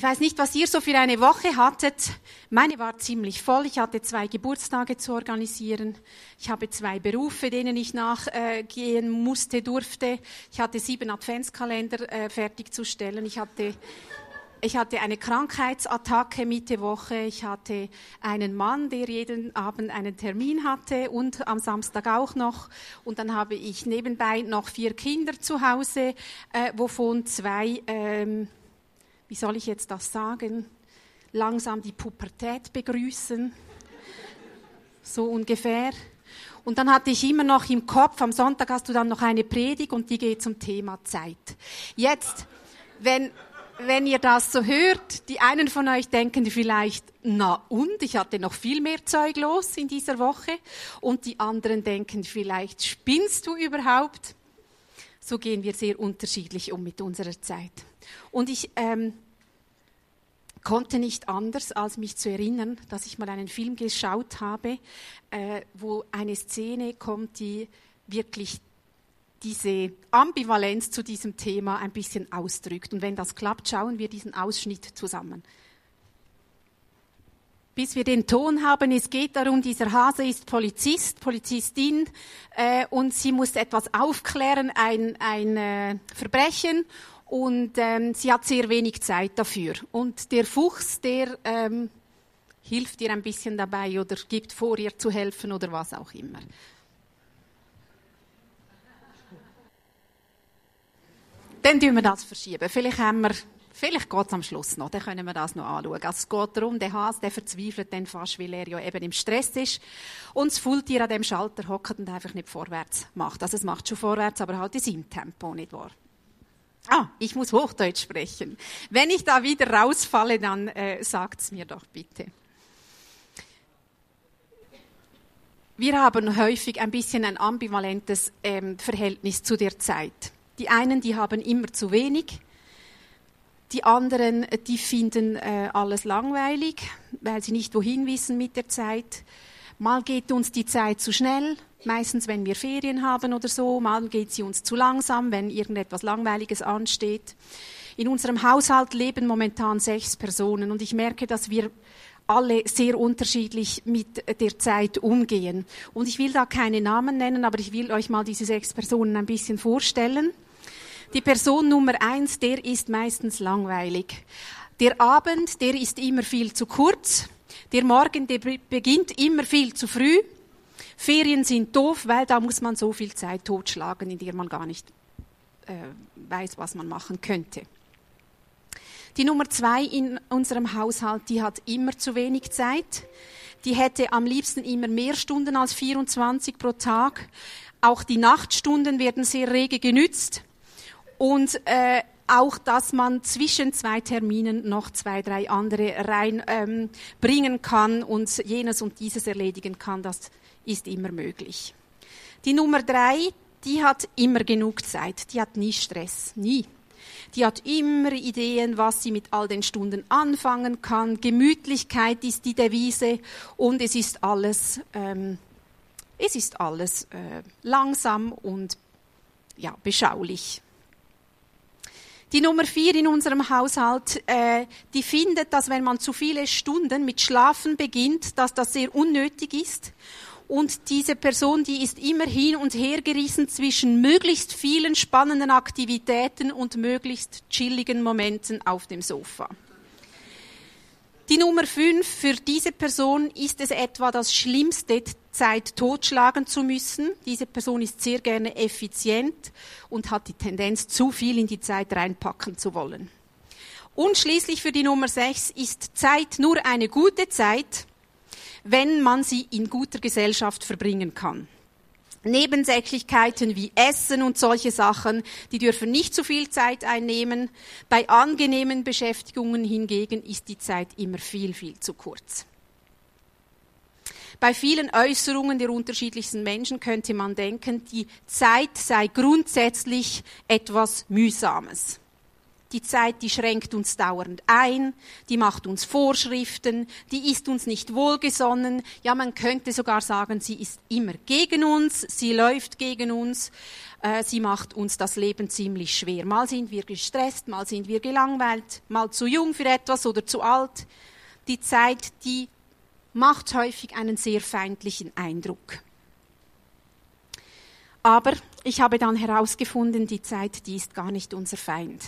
Ich weiß nicht, was ihr so für eine Woche hattet. Meine war ziemlich voll. Ich hatte zwei Geburtstage zu organisieren. Ich habe zwei Berufe, denen ich nachgehen musste, durfte. Ich hatte sieben Adventskalender äh, fertigzustellen. Ich hatte ich hatte eine Krankheitsattacke Mitte Woche. Ich hatte einen Mann, der jeden Abend einen Termin hatte und am Samstag auch noch. Und dann habe ich nebenbei noch vier Kinder zu Hause, äh, wovon zwei ähm, wie soll ich jetzt das sagen, langsam die Pubertät begrüßen. So ungefähr. Und dann hatte ich immer noch im Kopf, am Sonntag hast du dann noch eine Predigt und die geht zum Thema Zeit. Jetzt, wenn, wenn ihr das so hört, die einen von euch denken vielleicht, na und, ich hatte noch viel mehr Zeug los in dieser Woche. Und die anderen denken vielleicht, spinnst du überhaupt? So gehen wir sehr unterschiedlich um mit unserer Zeit. Und ich ähm, konnte nicht anders, als mich zu erinnern, dass ich mal einen Film geschaut habe, äh, wo eine Szene kommt, die wirklich diese Ambivalenz zu diesem Thema ein bisschen ausdrückt. Und wenn das klappt, schauen wir diesen Ausschnitt zusammen. Bis wir den Ton haben, es geht darum, dieser Hase ist Polizist, Polizistin, äh, und sie muss etwas aufklären, ein, ein äh, Verbrechen, und ähm, sie hat sehr wenig Zeit dafür. Und der Fuchs, der ähm, hilft ihr ein bisschen dabei oder gibt vor, ihr zu helfen oder was auch immer. Dann tun wir das verschieben. Vielleicht haben wir, vielleicht geht es am Schluss noch, dann können wir das noch anschauen. Also es geht darum, der Hase, der verzweifelt dann fast, weil er ja eben im Stress ist und das Faultier an dem Schalter hockt und einfach nicht vorwärts macht. Also es macht schon vorwärts, aber halt in seinem Tempo, nicht wahr? Ah, ich muss Hochdeutsch sprechen. Wenn ich da wieder rausfalle, dann äh, sagt's mir doch bitte. Wir haben häufig ein bisschen ein ambivalentes ähm, Verhältnis zu der Zeit. Die einen, die haben immer zu wenig. Die anderen, die finden äh, alles langweilig, weil sie nicht wohin wissen mit der Zeit. Mal geht uns die Zeit zu schnell, meistens wenn wir Ferien haben oder so, mal geht sie uns zu langsam, wenn irgendetwas Langweiliges ansteht. In unserem Haushalt leben momentan sechs Personen und ich merke, dass wir alle sehr unterschiedlich mit der Zeit umgehen. Und ich will da keine Namen nennen, aber ich will euch mal diese sechs Personen ein bisschen vorstellen. Die Person Nummer eins, der ist meistens langweilig. Der Abend, der ist immer viel zu kurz. Der Morgen, der beginnt immer viel zu früh. Ferien sind doof, weil da muss man so viel Zeit totschlagen, in der man gar nicht äh, weiß, was man machen könnte. Die Nummer zwei in unserem Haushalt, die hat immer zu wenig Zeit. Die hätte am liebsten immer mehr Stunden als 24 pro Tag. Auch die Nachtstunden werden sehr rege genützt. Und äh, auch, dass man zwischen zwei Terminen noch zwei, drei andere reinbringen ähm, kann und jenes und dieses erledigen kann, das ist immer möglich. Die Nummer drei, die hat immer genug Zeit. Die hat nie Stress. Nie. Die hat immer Ideen, was sie mit all den Stunden anfangen kann. Gemütlichkeit ist die Devise und es ist alles, ähm, es ist alles äh, langsam und ja, beschaulich. Die Nummer vier in unserem Haushalt, äh, die findet, dass wenn man zu viele Stunden mit Schlafen beginnt, dass das sehr unnötig ist und diese Person, die ist immer hin und her gerissen zwischen möglichst vielen spannenden Aktivitäten und möglichst chilligen Momenten auf dem Sofa. Die Nummer fünf, für diese Person ist es etwa das Schlimmste, Zeit totschlagen zu müssen. Diese Person ist sehr gerne effizient und hat die Tendenz, zu viel in die Zeit reinpacken zu wollen. Und schließlich für die Nummer sechs ist Zeit nur eine gute Zeit, wenn man sie in guter Gesellschaft verbringen kann. Nebensächlichkeiten wie Essen und solche Sachen, die dürfen nicht zu viel Zeit einnehmen. Bei angenehmen Beschäftigungen hingegen ist die Zeit immer viel, viel zu kurz. Bei vielen Äußerungen der unterschiedlichsten Menschen könnte man denken, die Zeit sei grundsätzlich etwas Mühsames. Die Zeit, die schränkt uns dauernd ein, die macht uns Vorschriften, die ist uns nicht wohlgesonnen. Ja, man könnte sogar sagen, sie ist immer gegen uns, sie läuft gegen uns, äh, sie macht uns das Leben ziemlich schwer. Mal sind wir gestresst, mal sind wir gelangweilt, mal zu jung für etwas oder zu alt. Die Zeit, die macht häufig einen sehr feindlichen Eindruck. Aber ich habe dann herausgefunden, die Zeit, die ist gar nicht unser Feind.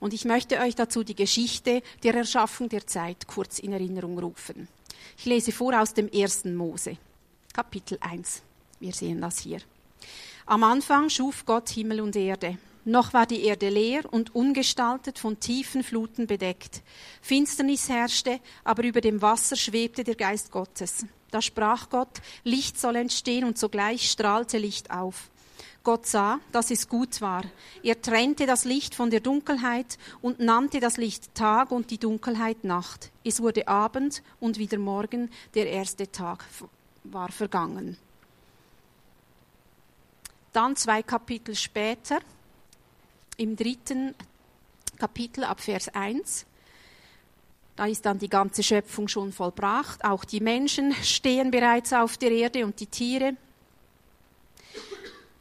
Und ich möchte euch dazu die Geschichte der Erschaffung der Zeit kurz in Erinnerung rufen. Ich lese vor aus dem ersten Mose, Kapitel 1. Wir sehen das hier. Am Anfang schuf Gott Himmel und Erde. Noch war die Erde leer und ungestaltet von tiefen Fluten bedeckt. Finsternis herrschte, aber über dem Wasser schwebte der Geist Gottes. Da sprach Gott, Licht soll entstehen, und sogleich strahlte Licht auf. Gott sah, dass es gut war. Er trennte das Licht von der Dunkelheit und nannte das Licht Tag und die Dunkelheit Nacht. Es wurde Abend und wieder Morgen, der erste Tag war vergangen. Dann zwei Kapitel später, im dritten Kapitel ab Vers 1, da ist dann die ganze Schöpfung schon vollbracht. Auch die Menschen stehen bereits auf der Erde und die Tiere.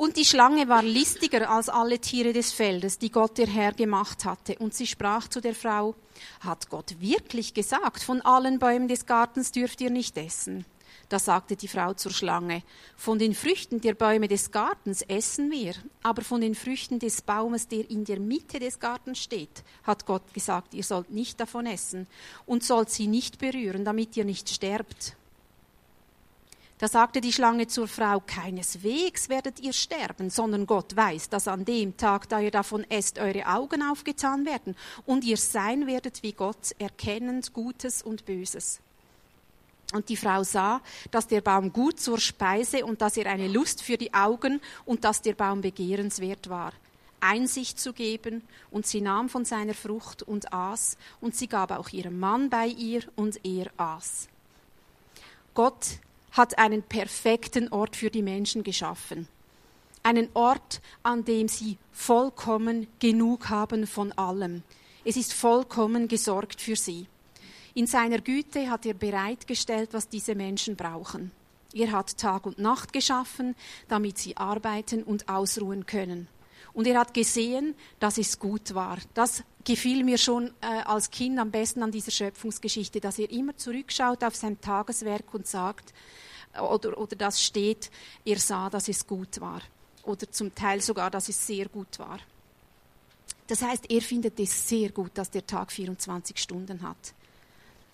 Und die Schlange war listiger als alle Tiere des Feldes, die Gott der Herr gemacht hatte. Und sie sprach zu der Frau, hat Gott wirklich gesagt, von allen Bäumen des Gartens dürft ihr nicht essen? Da sagte die Frau zur Schlange, von den Früchten der Bäume des Gartens essen wir, aber von den Früchten des Baumes, der in der Mitte des Gartens steht, hat Gott gesagt, ihr sollt nicht davon essen und sollt sie nicht berühren, damit ihr nicht sterbt. Da sagte die Schlange zur Frau, keineswegs werdet ihr sterben, sondern Gott weiß, dass an dem Tag, da ihr davon esst, eure Augen aufgetan werden und ihr sein werdet wie Gott, erkennend Gutes und Böses. Und die Frau sah, dass der Baum gut zur Speise und dass er eine Lust für die Augen und dass der Baum begehrenswert war. Einsicht zu geben, und sie nahm von seiner Frucht und aß, und sie gab auch ihrem Mann bei ihr, und er aß. Gott hat einen perfekten Ort für die Menschen geschaffen. Einen Ort, an dem sie vollkommen genug haben von allem. Es ist vollkommen gesorgt für sie. In seiner Güte hat er bereitgestellt, was diese Menschen brauchen. Er hat Tag und Nacht geschaffen, damit sie arbeiten und ausruhen können. Und er hat gesehen, dass es gut war. Das gefiel mir schon äh, als Kind am besten an dieser Schöpfungsgeschichte, dass er immer zurückschaut auf sein Tageswerk und sagt, oder, oder das steht, er sah, dass es gut war. Oder zum Teil sogar, dass es sehr gut war. Das heißt, er findet es sehr gut, dass der Tag 24 Stunden hat.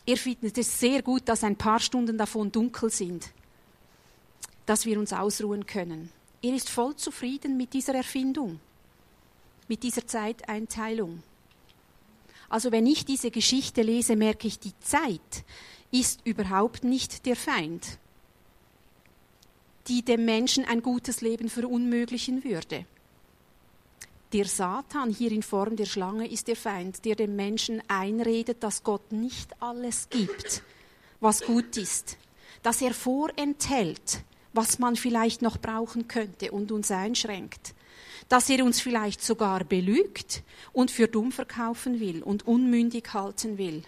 Er findet es sehr gut, dass ein paar Stunden davon dunkel sind, dass wir uns ausruhen können. Er ist voll zufrieden mit dieser Erfindung, mit dieser Zeiteinteilung. Also wenn ich diese Geschichte lese, merke ich, die Zeit ist überhaupt nicht der Feind die dem Menschen ein gutes Leben verunmöglichen würde. Der Satan hier in Form der Schlange ist der Feind, der dem Menschen einredet, dass Gott nicht alles gibt, was gut ist, dass er vorenthält, was man vielleicht noch brauchen könnte und uns einschränkt, dass er uns vielleicht sogar belügt und für dumm verkaufen will und unmündig halten will.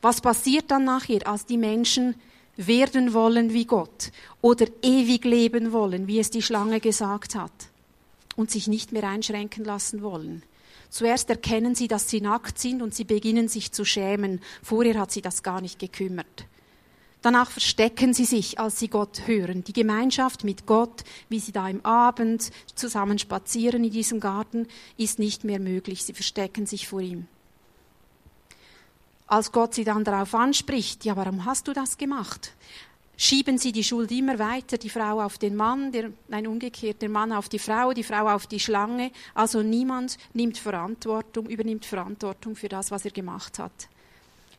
Was passiert dann nachher, als die Menschen werden wollen wie Gott oder ewig leben wollen, wie es die Schlange gesagt hat, und sich nicht mehr einschränken lassen wollen. Zuerst erkennen sie, dass sie nackt sind und sie beginnen sich zu schämen. Vorher hat sie das gar nicht gekümmert. Danach verstecken sie sich, als sie Gott hören. Die Gemeinschaft mit Gott, wie sie da im Abend zusammen spazieren in diesem Garten, ist nicht mehr möglich. Sie verstecken sich vor ihm als Gott sie dann darauf anspricht, ja, warum hast du das gemacht? Schieben sie die Schuld immer weiter, die Frau auf den Mann, der, nein, umgekehrt, der Mann auf die Frau, die Frau auf die Schlange. Also niemand nimmt Verantwortung, übernimmt Verantwortung für das, was er gemacht hat.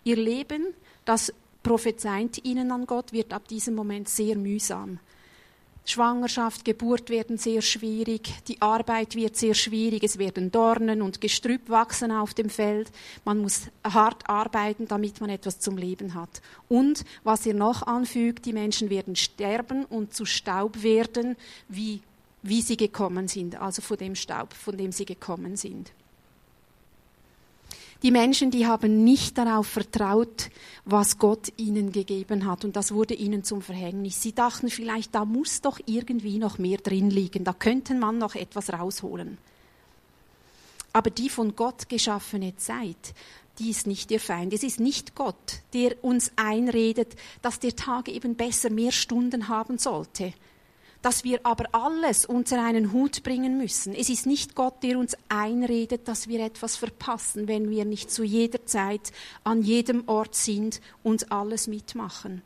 Ihr Leben, das prophezeit ihnen an Gott, wird ab diesem Moment sehr mühsam. Schwangerschaft, Geburt werden sehr schwierig, die Arbeit wird sehr schwierig, es werden Dornen und Gestrüpp wachsen auf dem Feld. Man muss hart arbeiten, damit man etwas zum Leben hat. Und was er noch anfügt, die Menschen werden sterben und zu Staub werden, wie, wie sie gekommen sind, also von dem Staub, von dem sie gekommen sind. Die Menschen, die haben nicht darauf vertraut, was Gott ihnen gegeben hat. Und das wurde ihnen zum Verhängnis. Sie dachten vielleicht, da muss doch irgendwie noch mehr drin liegen. Da könnte man noch etwas rausholen. Aber die von Gott geschaffene Zeit, die ist nicht ihr Feind. Es ist nicht Gott, der uns einredet, dass der Tag eben besser mehr Stunden haben sollte dass wir aber alles unter einen Hut bringen müssen. Es ist nicht Gott, der uns einredet, dass wir etwas verpassen, wenn wir nicht zu jeder Zeit an jedem Ort sind und alles mitmachen.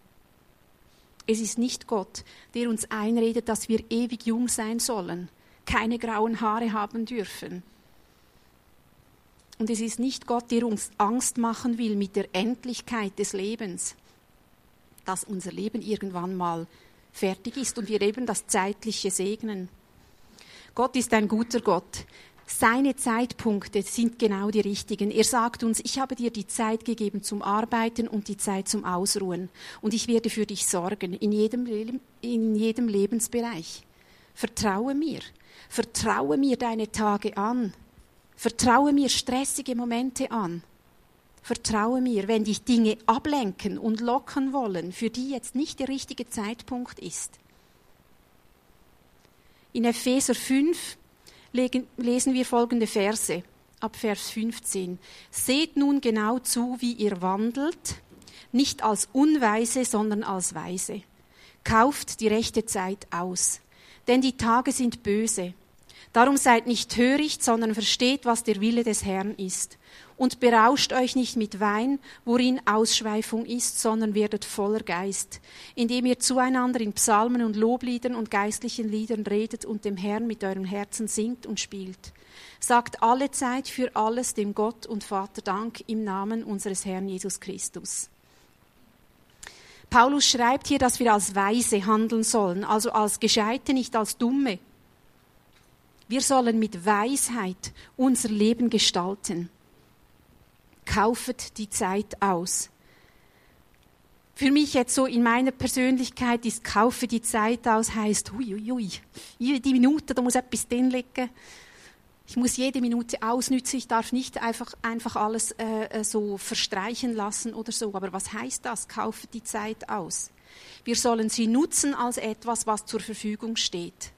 Es ist nicht Gott, der uns einredet, dass wir ewig jung sein sollen, keine grauen Haare haben dürfen. Und es ist nicht Gott, der uns Angst machen will mit der Endlichkeit des Lebens, dass unser Leben irgendwann mal fertig ist und wir eben das Zeitliche segnen. Gott ist ein guter Gott. Seine Zeitpunkte sind genau die richtigen. Er sagt uns, ich habe dir die Zeit gegeben zum Arbeiten und die Zeit zum Ausruhen. Und ich werde für dich sorgen, in jedem, in jedem Lebensbereich. Vertraue mir. Vertraue mir deine Tage an. Vertraue mir stressige Momente an. Vertraue mir, wenn dich Dinge ablenken und locken wollen, für die jetzt nicht der richtige Zeitpunkt ist. In Epheser 5 lesen wir folgende Verse ab Vers 15. Seht nun genau zu, wie ihr wandelt, nicht als Unweise, sondern als Weise. Kauft die rechte Zeit aus, denn die Tage sind böse. Darum seid nicht töricht, sondern versteht, was der Wille des Herrn ist und berauscht euch nicht mit Wein, worin Ausschweifung ist, sondern werdet voller Geist, indem ihr zueinander in Psalmen und Lobliedern und geistlichen Liedern redet und dem Herrn mit eurem Herzen singt und spielt. Sagt alle Zeit für alles dem Gott und Vater Dank im Namen unseres Herrn Jesus Christus. Paulus schreibt hier, dass wir als Weise handeln sollen, also als Gescheite, nicht als Dumme. Wir sollen mit Weisheit unser Leben gestalten kaufet die Zeit aus. Für mich jetzt so in meiner Persönlichkeit ist kaufe die Zeit aus heißt, hui, hui, hui, jede Minute, da muss etwas drin liegen. Ich muss jede Minute ausnützen, ich darf nicht einfach, einfach alles äh, äh, so verstreichen lassen oder so. Aber was heißt das? Kaufe die Zeit aus. Wir sollen sie nutzen als etwas, was zur Verfügung steht.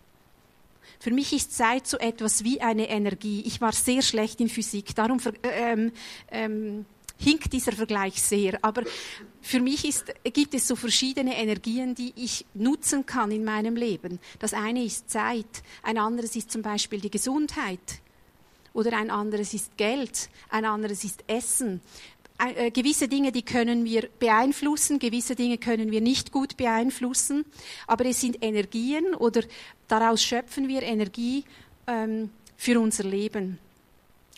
Für mich ist Zeit so etwas wie eine Energie. Ich war sehr schlecht in Physik, darum ähm, ähm, hinkt dieser Vergleich sehr. Aber für mich ist, gibt es so verschiedene Energien, die ich nutzen kann in meinem Leben. Das eine ist Zeit, ein anderes ist zum Beispiel die Gesundheit oder ein anderes ist Geld, ein anderes ist Essen. Äh, gewisse Dinge, die können wir beeinflussen, gewisse Dinge können wir nicht gut beeinflussen, aber es sind Energien oder daraus schöpfen wir Energie ähm, für unser Leben.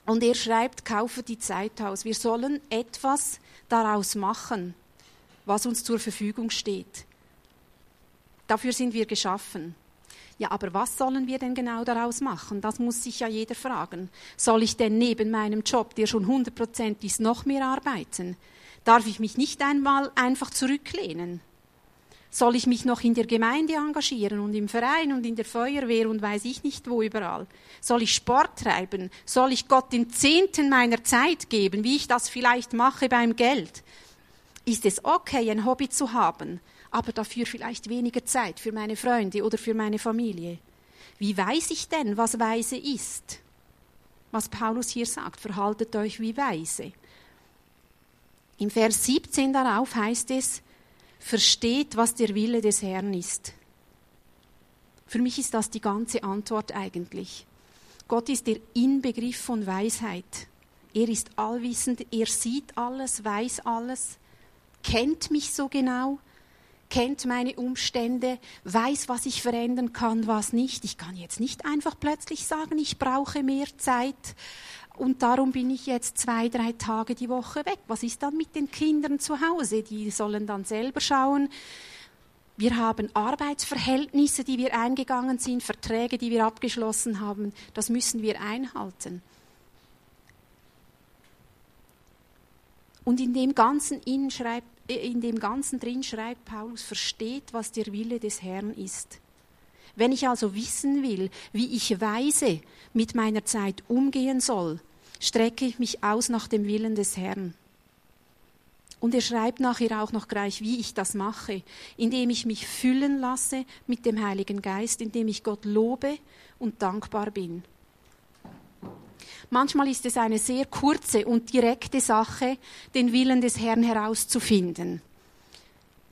Und er schreibt, kaufe die Zeit aus. Wir sollen etwas daraus machen, was uns zur Verfügung steht. Dafür sind wir geschaffen. Ja, aber was sollen wir denn genau daraus machen? Das muss sich ja jeder fragen. Soll ich denn neben meinem Job, der schon 100% ist, noch mehr arbeiten? Darf ich mich nicht einmal einfach zurücklehnen? Soll ich mich noch in der Gemeinde engagieren und im Verein und in der Feuerwehr und weiß ich nicht wo überall? Soll ich Sport treiben? Soll ich Gott den Zehnten meiner Zeit geben, wie ich das vielleicht mache beim Geld? Ist es okay, ein Hobby zu haben? Aber dafür vielleicht weniger Zeit für meine Freunde oder für meine Familie. Wie weiß ich denn, was weise ist? Was Paulus hier sagt, verhaltet euch wie weise. Im Vers 17 darauf heißt es, versteht, was der Wille des Herrn ist. Für mich ist das die ganze Antwort eigentlich. Gott ist der Inbegriff von Weisheit. Er ist allwissend, er sieht alles, weiß alles, kennt mich so genau, kennt meine Umstände, weiß, was ich verändern kann, was nicht. Ich kann jetzt nicht einfach plötzlich sagen, ich brauche mehr Zeit und darum bin ich jetzt zwei, drei Tage die Woche weg. Was ist dann mit den Kindern zu Hause? Die sollen dann selber schauen. Wir haben Arbeitsverhältnisse, die wir eingegangen sind, Verträge, die wir abgeschlossen haben. Das müssen wir einhalten. Und in dem Ganzen innen schreibt in dem Ganzen drin schreibt Paulus, versteht, was der Wille des Herrn ist. Wenn ich also wissen will, wie ich weise mit meiner Zeit umgehen soll, strecke ich mich aus nach dem Willen des Herrn. Und er schreibt nachher auch noch gleich, wie ich das mache, indem ich mich füllen lasse mit dem Heiligen Geist, indem ich Gott lobe und dankbar bin. Manchmal ist es eine sehr kurze und direkte Sache, den Willen des Herrn herauszufinden.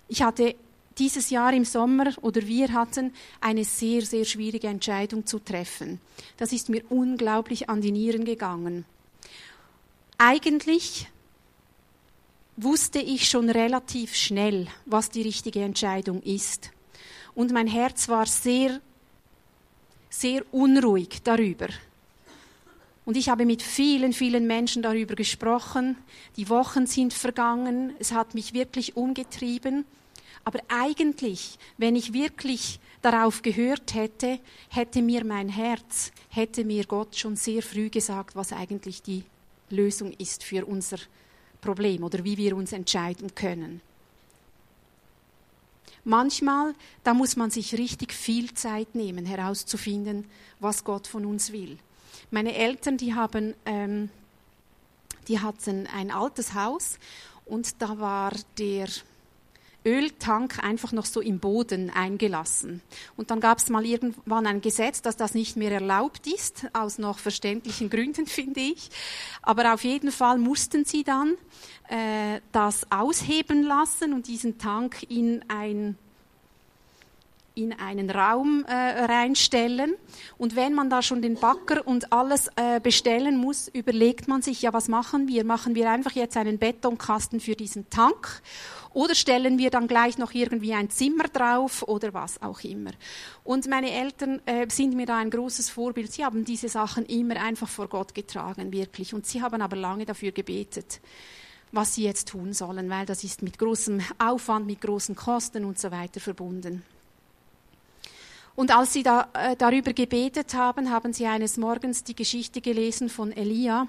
Ich hatte dieses Jahr im Sommer oder wir hatten eine sehr, sehr schwierige Entscheidung zu treffen. Das ist mir unglaublich an die Nieren gegangen. Eigentlich wusste ich schon relativ schnell, was die richtige Entscheidung ist. Und mein Herz war sehr, sehr unruhig darüber. Und ich habe mit vielen, vielen Menschen darüber gesprochen. Die Wochen sind vergangen. Es hat mich wirklich umgetrieben. Aber eigentlich, wenn ich wirklich darauf gehört hätte, hätte mir mein Herz, hätte mir Gott schon sehr früh gesagt, was eigentlich die Lösung ist für unser Problem oder wie wir uns entscheiden können. Manchmal, da muss man sich richtig viel Zeit nehmen, herauszufinden, was Gott von uns will. Meine Eltern, die haben, ähm, die hatten ein altes Haus und da war der Öltank einfach noch so im Boden eingelassen. Und dann gab es mal irgendwann ein Gesetz, dass das nicht mehr erlaubt ist, aus noch verständlichen Gründen, finde ich. Aber auf jeden Fall mussten sie dann äh, das ausheben lassen und diesen Tank in ein in einen Raum äh, reinstellen. Und wenn man da schon den Backer und alles äh, bestellen muss, überlegt man sich, ja, was machen wir? Machen wir einfach jetzt einen Betonkasten für diesen Tank oder stellen wir dann gleich noch irgendwie ein Zimmer drauf oder was auch immer. Und meine Eltern äh, sind mir da ein großes Vorbild. Sie haben diese Sachen immer einfach vor Gott getragen, wirklich. Und sie haben aber lange dafür gebetet was sie jetzt tun sollen, weil das ist mit großem Aufwand, mit großen Kosten und so weiter verbunden. Und als sie da, äh, darüber gebetet haben, haben sie eines Morgens die Geschichte gelesen von Elia,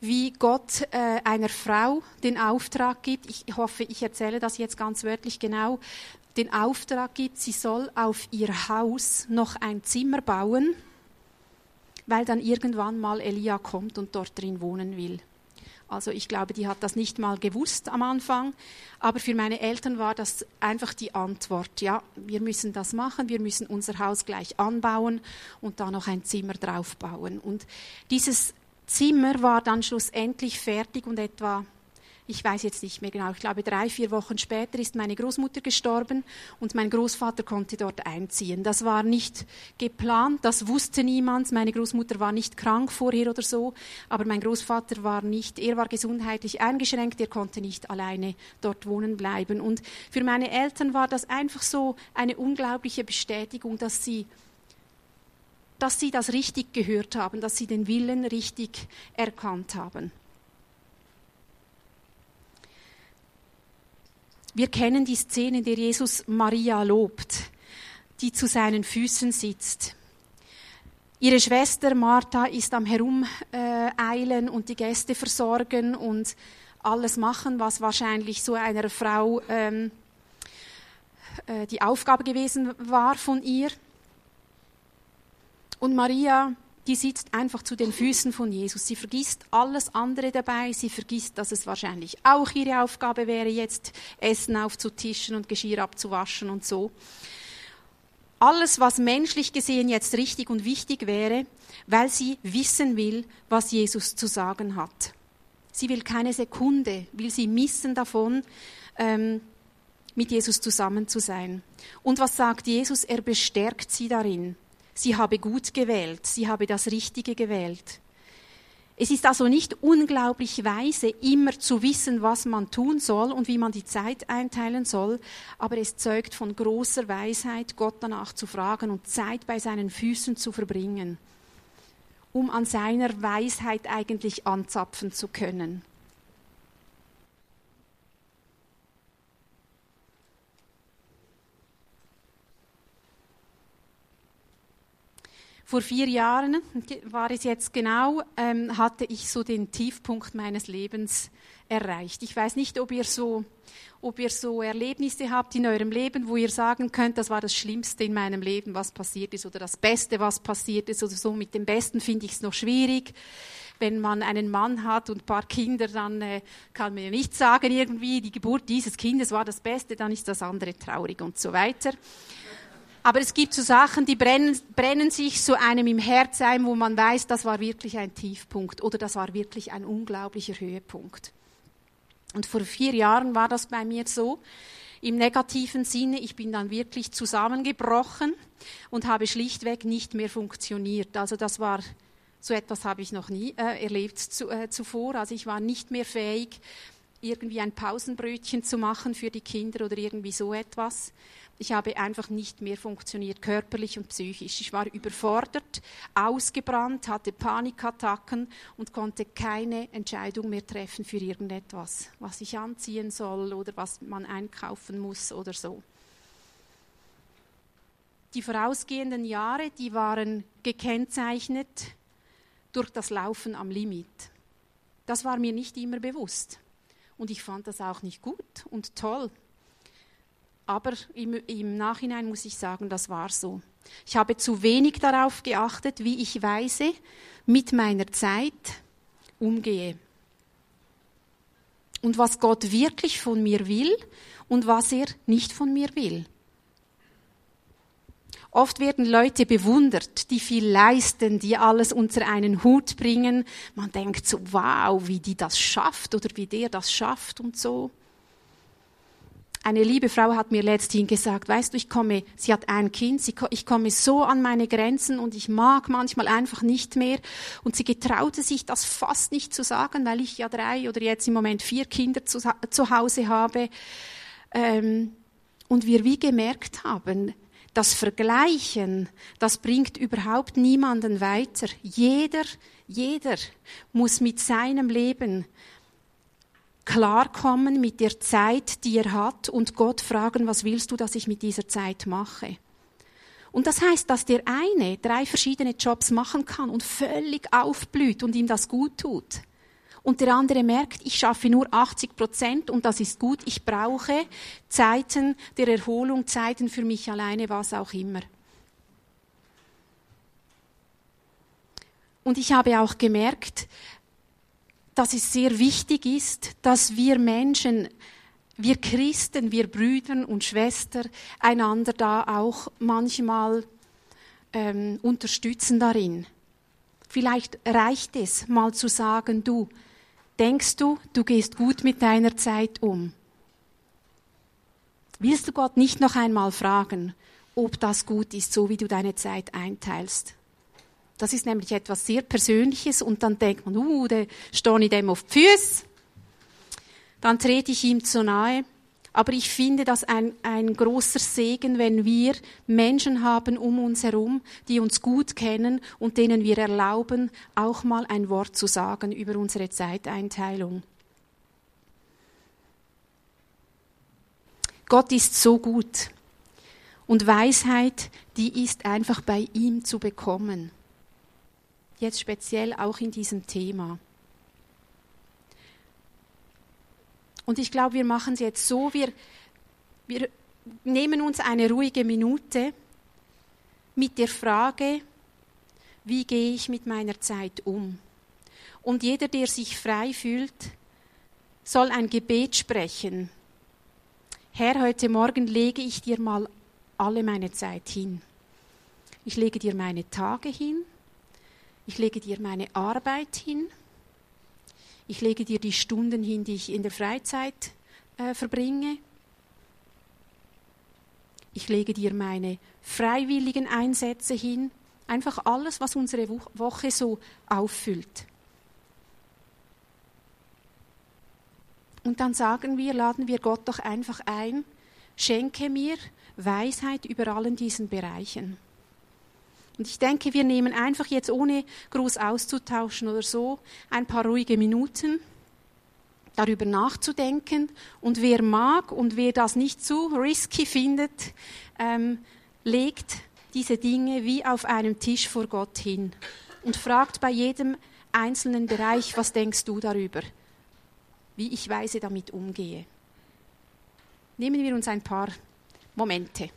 wie Gott äh, einer Frau den Auftrag gibt, ich hoffe, ich erzähle das jetzt ganz wörtlich genau, den Auftrag gibt, sie soll auf ihr Haus noch ein Zimmer bauen, weil dann irgendwann mal Elia kommt und dort drin wohnen will. Also ich glaube, die hat das nicht mal gewusst am Anfang, aber für meine Eltern war das einfach die Antwort, ja, wir müssen das machen, wir müssen unser Haus gleich anbauen und da noch ein Zimmer draufbauen. Und dieses Zimmer war dann schlussendlich fertig und etwa ich weiß jetzt nicht mehr genau, ich glaube drei, vier Wochen später ist meine Großmutter gestorben und mein Großvater konnte dort einziehen. Das war nicht geplant, das wusste niemand. Meine Großmutter war nicht krank vorher oder so, aber mein Großvater war nicht, er war gesundheitlich eingeschränkt, er konnte nicht alleine dort wohnen bleiben. Und für meine Eltern war das einfach so eine unglaubliche Bestätigung, dass sie dass sie das richtig gehört haben, dass sie den Willen richtig erkannt haben. Wir kennen die Szene, in der Jesus Maria lobt, die zu seinen Füßen sitzt. Ihre Schwester Martha ist am Herumeilen und die Gäste versorgen und alles machen, was wahrscheinlich so einer Frau ähm, äh, die Aufgabe gewesen war von ihr. Und Maria die sitzt einfach zu den Füßen von Jesus. Sie vergisst alles andere dabei. Sie vergisst, dass es wahrscheinlich auch ihre Aufgabe wäre, jetzt Essen aufzutischen und Geschirr abzuwaschen und so. Alles, was menschlich gesehen jetzt richtig und wichtig wäre, weil sie wissen will, was Jesus zu sagen hat. Sie will keine Sekunde, will sie missen davon, ähm, mit Jesus zusammen zu sein. Und was sagt Jesus? Er bestärkt sie darin sie habe gut gewählt, sie habe das Richtige gewählt. Es ist also nicht unglaublich weise, immer zu wissen, was man tun soll und wie man die Zeit einteilen soll, aber es zeugt von großer Weisheit, Gott danach zu fragen und Zeit bei seinen Füßen zu verbringen, um an seiner Weisheit eigentlich anzapfen zu können. Vor vier Jahren war es jetzt genau, ähm, hatte ich so den Tiefpunkt meines Lebens erreicht. Ich weiß nicht, ob ihr so, ob ihr so Erlebnisse habt in eurem Leben, wo ihr sagen könnt, das war das Schlimmste in meinem Leben, was passiert ist, oder das Beste, was passiert ist, oder so. Mit dem Besten finde ich es noch schwierig. Wenn man einen Mann hat und ein paar Kinder, dann äh, kann man ja nicht sagen, irgendwie, die Geburt dieses Kindes war das Beste, dann ist das andere traurig und so weiter. Aber es gibt so Sachen, die brennen, brennen sich so einem im Herz ein, wo man weiß, das war wirklich ein Tiefpunkt oder das war wirklich ein unglaublicher Höhepunkt. Und vor vier Jahren war das bei mir so, im negativen Sinne, ich bin dann wirklich zusammengebrochen und habe schlichtweg nicht mehr funktioniert. Also das war, so etwas habe ich noch nie äh, erlebt zu, äh, zuvor. Also ich war nicht mehr fähig, irgendwie ein Pausenbrötchen zu machen für die Kinder oder irgendwie so etwas. Ich habe einfach nicht mehr funktioniert, körperlich und psychisch. Ich war überfordert, ausgebrannt, hatte Panikattacken und konnte keine Entscheidung mehr treffen für irgendetwas, was ich anziehen soll oder was man einkaufen muss oder so. Die vorausgehenden Jahre, die waren gekennzeichnet durch das Laufen am Limit. Das war mir nicht immer bewusst. Und ich fand das auch nicht gut und toll. Aber im, im Nachhinein muss ich sagen, das war so. Ich habe zu wenig darauf geachtet, wie ich weise mit meiner Zeit umgehe. Und was Gott wirklich von mir will und was er nicht von mir will. Oft werden Leute bewundert, die viel leisten, die alles unter einen Hut bringen. Man denkt so, wow, wie die das schafft oder wie der das schafft und so. Eine liebe Frau hat mir letzthin gesagt, weißt du, ich komme, sie hat ein Kind, sie, ich komme so an meine Grenzen und ich mag manchmal einfach nicht mehr. Und sie getraute sich das fast nicht zu sagen, weil ich ja drei oder jetzt im Moment vier Kinder zu, zu Hause habe. Ähm, und wir wie gemerkt haben, das Vergleichen, das bringt überhaupt niemanden weiter. Jeder, jeder muss mit seinem Leben klarkommen mit der Zeit, die er hat und Gott fragen, was willst du, dass ich mit dieser Zeit mache? Und das heißt, dass der eine drei verschiedene Jobs machen kann und völlig aufblüht und ihm das gut tut. Und der andere merkt, ich schaffe nur 80 Prozent und das ist gut. Ich brauche Zeiten der Erholung, Zeiten für mich alleine, was auch immer. Und ich habe auch gemerkt, dass es sehr wichtig ist, dass wir Menschen, wir Christen, wir Brüder und Schwestern einander da auch manchmal ähm, unterstützen darin. Vielleicht reicht es mal zu sagen, du, denkst du, du gehst gut mit deiner Zeit um? Willst du Gott nicht noch einmal fragen, ob das gut ist, so wie du deine Zeit einteilst? Das ist nämlich etwas sehr Persönliches und dann denkt man, uh, da stehe ich dem auf die Füße. Dann trete ich ihm zu nahe. Aber ich finde das ein, ein großer Segen, wenn wir Menschen haben um uns herum, die uns gut kennen und denen wir erlauben, auch mal ein Wort zu sagen über unsere Zeiteinteilung. Gott ist so gut. Und Weisheit, die ist einfach bei ihm zu bekommen jetzt speziell auch in diesem Thema. Und ich glaube, wir machen es jetzt so, wir, wir nehmen uns eine ruhige Minute mit der Frage, wie gehe ich mit meiner Zeit um? Und jeder, der sich frei fühlt, soll ein Gebet sprechen. Herr, heute Morgen lege ich dir mal alle meine Zeit hin. Ich lege dir meine Tage hin, ich lege dir meine Arbeit hin. Ich lege dir die Stunden hin, die ich in der Freizeit äh, verbringe. Ich lege dir meine freiwilligen Einsätze hin. Einfach alles, was unsere Woche so auffüllt. Und dann sagen wir, laden wir Gott doch einfach ein, schenke mir Weisheit über allen diesen Bereichen. Und ich denke, wir nehmen einfach jetzt, ohne groß auszutauschen oder so, ein paar ruhige Minuten darüber nachzudenken. Und wer mag und wer das nicht zu risky findet, ähm, legt diese Dinge wie auf einem Tisch vor Gott hin und fragt bei jedem einzelnen Bereich, was denkst du darüber? Wie ich weise damit umgehe. Nehmen wir uns ein paar Momente.